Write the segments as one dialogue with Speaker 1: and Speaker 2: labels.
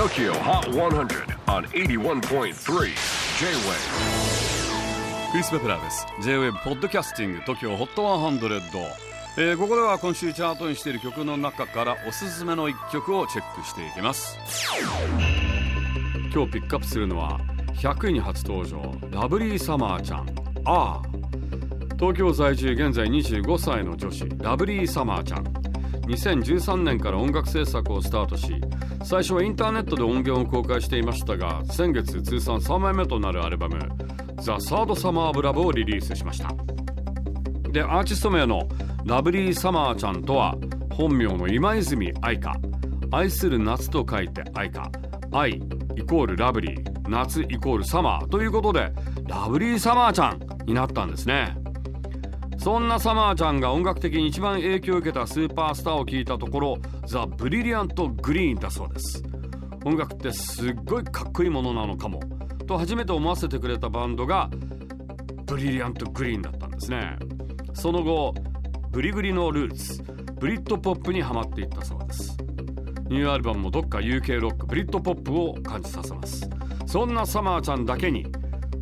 Speaker 1: TOKYO HOT 100 on 81.3 J-WAVE
Speaker 2: クリス・ベプラーです。J-WAVE ポッドキャスティング TOKYO HOT 100、えー、ここでは今週チャートにしている曲の中からおすすめの一曲をチェックしていきます。今日ピックアップするのは100位に初登場ラブリーサマーちゃんああ東京在住現在25歳の女子ラブリーサマーちゃん。2013年から音楽制作をスタートし最初はインターネットで音源を公開していましたが先月通算3枚目となるアルバム「ザ・サード・サマー・ブラブ」をリリースしました。でアーティスト名のラブリーサマーちゃんとは本名の今泉愛花愛する夏と書いて愛花愛イコールラブリー。夏イコールサマーということでラブリーサマーちゃんになったんですね。そんなサマーちゃんが音楽的に一番影響を受けたスーパースターを聞いたところ the brilliant green だそうです。音楽ってすっごいかっこいいものなのかもと初めて思わせてくれたバンドが brilliant green だったんですね。その後ブリグリのルーツブリットポップにはまっていったそうです。ニューアルバムもどっか UK ロックブリットポップを感じさせます。そんなサマーちゃんだけに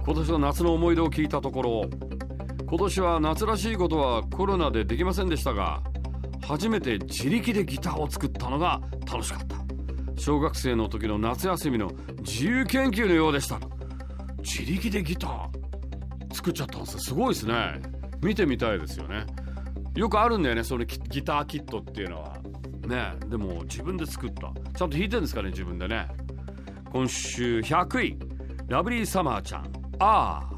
Speaker 2: 今年の夏の思い出を聞いたところ今年は夏らしいことはコロナでできませんでしたが初めて自力でギターを作ったのが楽しかった。小学生の時の夏休みの自由研究のようでした。自力でギター作っちゃったんですすごいですね。見てみたいですよね。よくあるんだよねそのギターキットっていうのは。ねでも自分で作った。ちゃんと弾いてるんですかね自分でね。今週100位。ラブリーサマーちゃん。ああ